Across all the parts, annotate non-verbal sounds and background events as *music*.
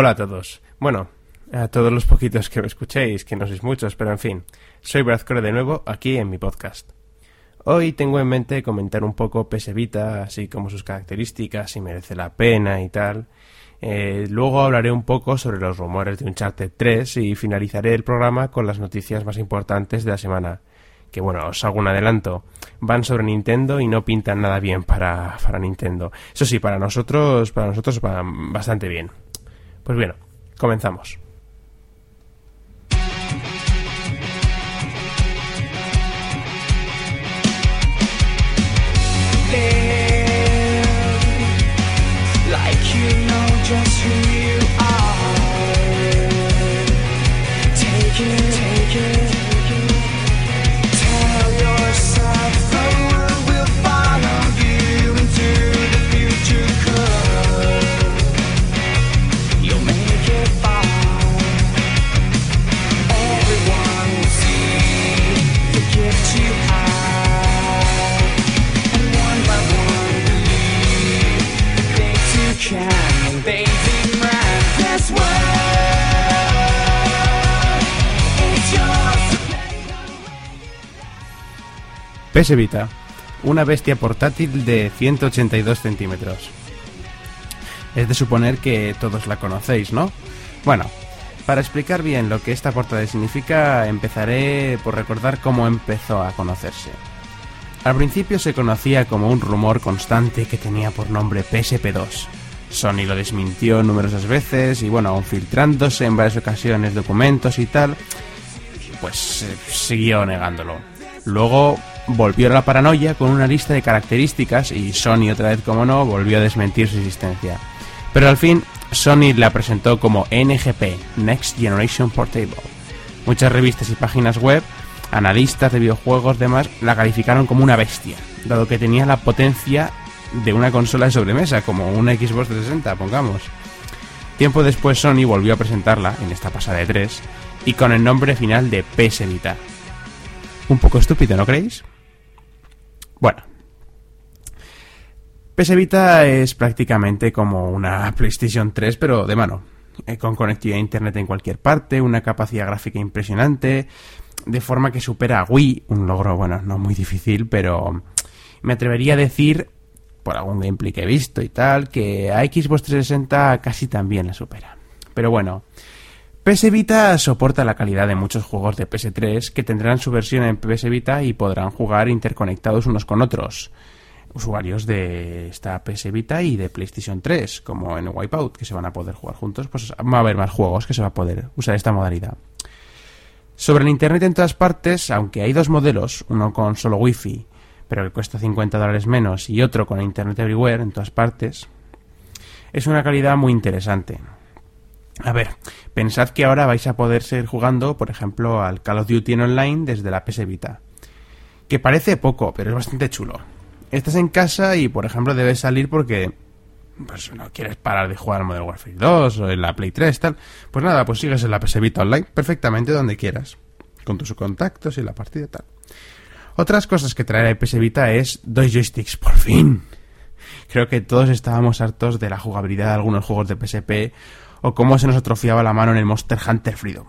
Hola a todos. Bueno, a todos los poquitos que me escuchéis, que no sois muchos, pero en fin. Soy Brad Core de nuevo, aquí en mi podcast. Hoy tengo en mente comentar un poco PS Vita, así como sus características, si merece la pena y tal. Eh, luego hablaré un poco sobre los rumores de Uncharted 3 y finalizaré el programa con las noticias más importantes de la semana. Que bueno, os hago un adelanto. Van sobre Nintendo y no pintan nada bien para, para Nintendo. Eso sí, para nosotros, para nosotros van bastante bien. Pues bien, comenzamos. PS Vita, una bestia portátil de 182 centímetros. Es de suponer que todos la conocéis, ¿no? Bueno, para explicar bien lo que esta portátil significa, empezaré por recordar cómo empezó a conocerse. Al principio se conocía como un rumor constante que tenía por nombre PSP2. Sony lo desmintió numerosas veces y bueno, aun filtrándose en varias ocasiones documentos y tal, pues eh, siguió negándolo. Luego volvió a la paranoia con una lista de características y Sony otra vez como no volvió a desmentir su existencia. Pero al fin Sony la presentó como NGP, Next Generation Portable. Muchas revistas y páginas web, analistas de videojuegos demás, la calificaron como una bestia, dado que tenía la potencia de una consola de sobremesa, como una Xbox 360, pongamos. Tiempo después Sony volvió a presentarla, en esta pasada de 3, y con el nombre final de PS Vita. Un poco estúpido, ¿no creéis? Bueno. PS Vita es prácticamente como una *laughs* PlayStation 3, pero de mano. Eh, con conectividad a internet en cualquier parte, una capacidad gráfica impresionante, de forma que supera a Wii, un logro, bueno, no muy difícil, pero me atrevería a decir, por algún gameplay que he visto y tal, que a Xbox 360 casi también la supera. Pero bueno, PS Vita soporta la calidad de muchos juegos de PS3 que tendrán su versión en PS Vita y podrán jugar interconectados unos con otros. Usuarios de esta PS Vita y de PlayStation 3, como en Wipeout, que se van a poder jugar juntos, pues va a haber más juegos que se va a poder usar esta modalidad. Sobre el Internet en todas partes, aunque hay dos modelos, uno con solo Wi-Fi, pero que cuesta 50 dólares menos, y otro con Internet Everywhere en todas partes, es una calidad muy interesante. A ver, pensad que ahora vais a poder seguir jugando, por ejemplo, al Call of Duty en online desde la PS Vita. Que parece poco, pero es bastante chulo. Estás en casa y, por ejemplo, debes salir porque pues no quieres parar de jugar Modern Warfare 2 o en la Play 3 tal. Pues nada, pues sigues en la PS Vita online perfectamente donde quieras. Con tus contactos y la partida tal. Otras cosas que trae la PS Vita es dos joysticks, por fin. Creo que todos estábamos hartos de la jugabilidad de algunos juegos de PSP o cómo se nos atrofiaba la mano en el Monster Hunter Freedom.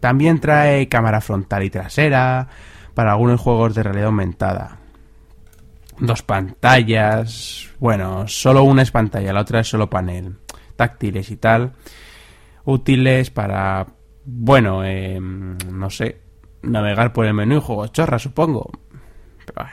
También trae cámara frontal y trasera para algunos juegos de realidad aumentada. Dos pantallas, bueno, solo una es pantalla, la otra es solo panel. Táctiles y tal. Útiles para, bueno, eh, no sé, navegar por el menú y juegos chorra, supongo. Pero,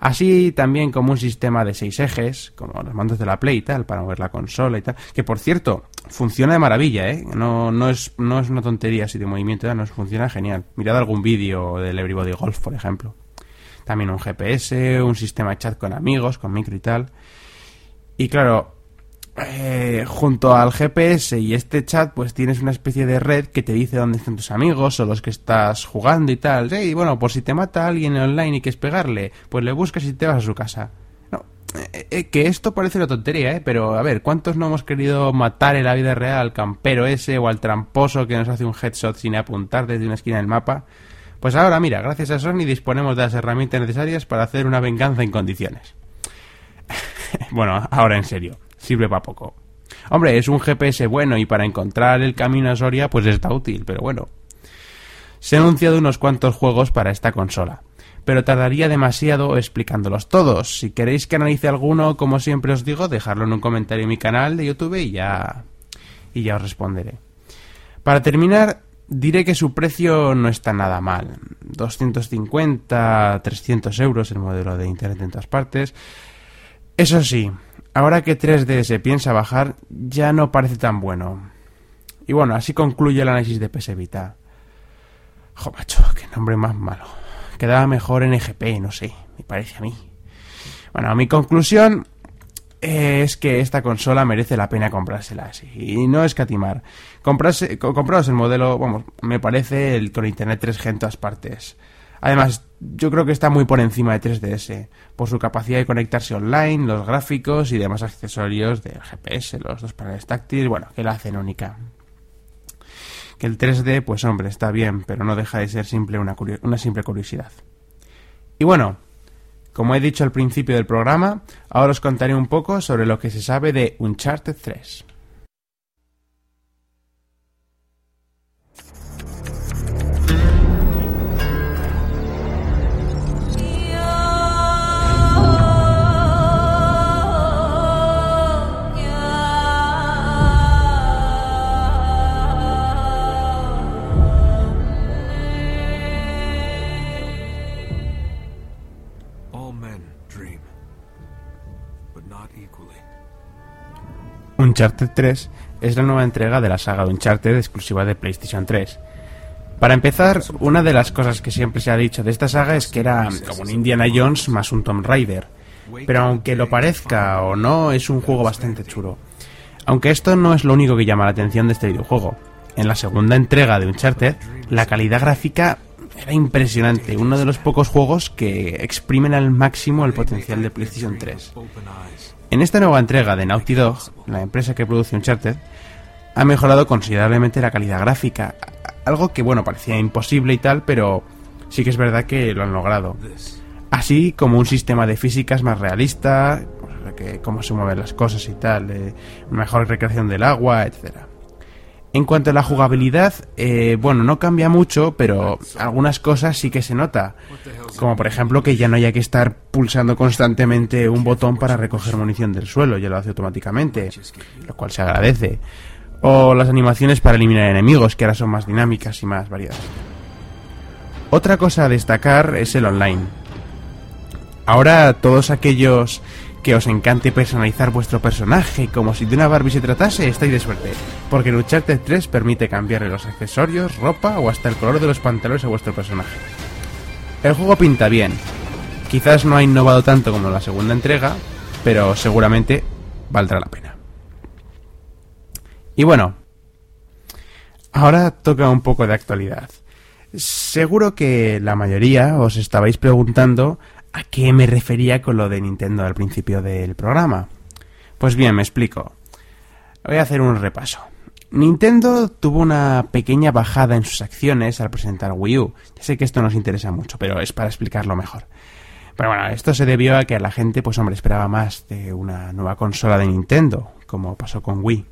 Así también como un sistema de seis ejes, como los mandos de la Play y tal, para mover la consola y tal. Que por cierto, funciona de maravilla, ¿eh? No, no, es, no es una tontería así de movimiento, ya, no, funciona genial. Mirad algún vídeo del Everybody Golf, por ejemplo. También un GPS, un sistema de chat con amigos, con micro y tal. Y claro, eh, junto al GPS y este chat, pues tienes una especie de red que te dice dónde están tus amigos o los que estás jugando y tal. Y bueno, por si te mata alguien online y quieres pegarle, pues le buscas y te vas a su casa. No, eh, eh, que esto parece una tontería, ¿eh? Pero a ver, ¿cuántos no hemos querido matar en la vida real al campero ese o al tramposo que nos hace un headshot sin apuntar desde una esquina del mapa? Pues ahora, mira, gracias a Sony disponemos de las herramientas necesarias para hacer una venganza en condiciones. *laughs* bueno, ahora en serio, sirve para poco. Hombre, es un GPS bueno y para encontrar el camino a Soria pues está útil, pero bueno. Se han anunciado unos cuantos juegos para esta consola, pero tardaría demasiado explicándolos todos. Si queréis que analice alguno, como siempre os digo, dejadlo en un comentario en mi canal de YouTube y ya y ya os responderé. Para terminar, diré que su precio no está nada mal. 250, 300 euros el modelo de Internet en todas partes. Eso sí, ahora que 3D se piensa bajar, ya no parece tan bueno. Y bueno, así concluye el análisis de PS Vita. Jo, qué nombre más malo. Quedaba mejor en EGP, no sé, me parece a mí. Bueno, mi conclusión eh, es que esta consola merece la pena comprársela así, y no escatimar. Comprarse, co- compraros el modelo, vamos, me parece el con internet 3G en todas partes. Además, yo creo que está muy por encima de 3DS, por su capacidad de conectarse online, los gráficos y demás accesorios del GPS, los dos paneles táctiles, bueno, que la hacen única. Que el 3D, pues hombre, está bien, pero no deja de ser simple una, una simple curiosidad. Y bueno, como he dicho al principio del programa, ahora os contaré un poco sobre lo que se sabe de Uncharted 3. Uncharted 3 es la nueva entrega de la saga de Uncharted exclusiva de PlayStation 3. Para empezar, una de las cosas que siempre se ha dicho de esta saga es que era como un Indiana Jones más un Tomb Raider. Pero aunque lo parezca o no, es un juego bastante chulo. Aunque esto no es lo único que llama la atención de este videojuego. En la segunda entrega de Uncharted, la calidad gráfica era impresionante, uno de los pocos juegos que exprimen al máximo el potencial de PlayStation 3. Open eyes. En esta nueva entrega de Naughty Dog, la empresa que produce Uncharted, ha mejorado considerablemente la calidad gráfica. Algo que, bueno, parecía imposible y tal, pero sí que es verdad que lo han logrado. Así como un sistema de físicas más realista, pues, que cómo se mueven las cosas y tal, mejor recreación del agua, etcétera. En cuanto a la jugabilidad, eh, bueno, no cambia mucho, pero algunas cosas sí que se nota. Como por ejemplo que ya no haya que estar pulsando constantemente un botón para recoger munición del suelo, ya lo hace automáticamente, lo cual se agradece. O las animaciones para eliminar enemigos, que ahora son más dinámicas y más variadas. Otra cosa a destacar es el online. Ahora todos aquellos que os encante personalizar vuestro personaje como si de una Barbie se tratase, estáis de suerte, porque en Uncharted 3 permite cambiarle los accesorios, ropa o hasta el color de los pantalones a vuestro personaje. El juego pinta bien. Quizás no ha innovado tanto como la segunda entrega, pero seguramente valdrá la pena. Y bueno, ahora toca un poco de actualidad. Seguro que la mayoría os estabais preguntando a qué me refería con lo de Nintendo al principio del programa. Pues bien, me explico. Voy a hacer un repaso. Nintendo tuvo una pequeña bajada en sus acciones al presentar Wii U. Ya sé que esto nos interesa mucho, pero es para explicarlo mejor. Pero bueno, esto se debió a que la gente, pues hombre, esperaba más de una nueva consola de Nintendo, como pasó con Wii.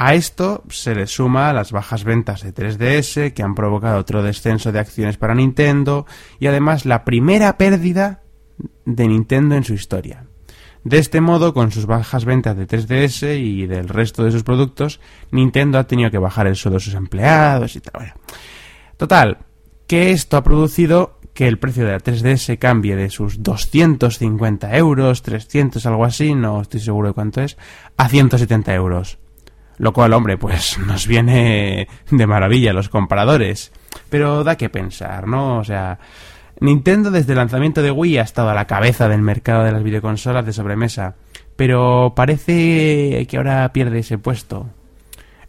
A esto se le suma las bajas ventas de 3DS que han provocado otro descenso de acciones para Nintendo y además la primera pérdida de Nintendo en su historia. De este modo, con sus bajas ventas de 3DS y del resto de sus productos, Nintendo ha tenido que bajar el sueldo de sus empleados y tal. Bueno. Total, que esto ha producido que el precio de la 3DS cambie de sus 250 euros, 300, algo así, no estoy seguro de cuánto es, a 170 euros. Lo cual, hombre, pues *laughs* nos viene de maravilla los compradores. Pero da que pensar, ¿no? O sea, Nintendo desde el lanzamiento de Wii ha estado a la cabeza del mercado de las videoconsolas de sobremesa. Pero parece que ahora pierde ese puesto.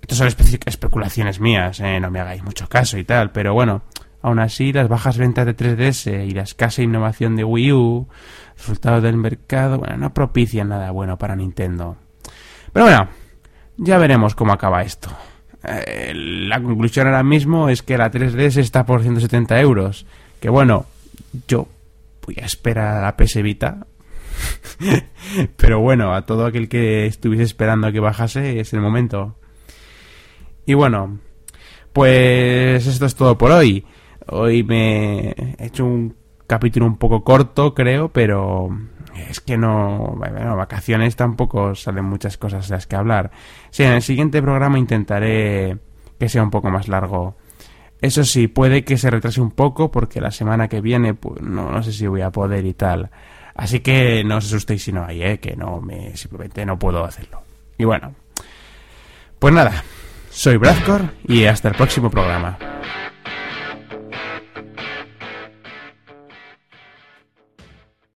Estas son espe- especulaciones mías, ¿eh? no me hagáis mucho caso y tal. Pero bueno, aún así las bajas ventas de 3DS y la escasa innovación de Wii U, resultados del mercado, bueno, no propician nada bueno para Nintendo. Pero bueno, ya veremos cómo acaba esto. Eh, la conclusión ahora mismo es que la 3DS está por 170 euros. Que bueno, yo voy a esperar a la PS *laughs* Pero bueno, a todo aquel que estuviese esperando a que bajase es el momento. Y bueno, pues esto es todo por hoy. Hoy me he hecho un capítulo un poco corto, creo, pero es que no, bueno, vacaciones tampoco salen muchas cosas de las que hablar. Sí, en el siguiente programa intentaré que sea un poco más largo. Eso sí, puede que se retrase un poco porque la semana que viene pues, no, no sé si voy a poder y tal. Así que no os asustéis si no hay, ¿eh? que no me simplemente no puedo hacerlo. Y bueno, pues nada, soy Bradcor y hasta el próximo programa.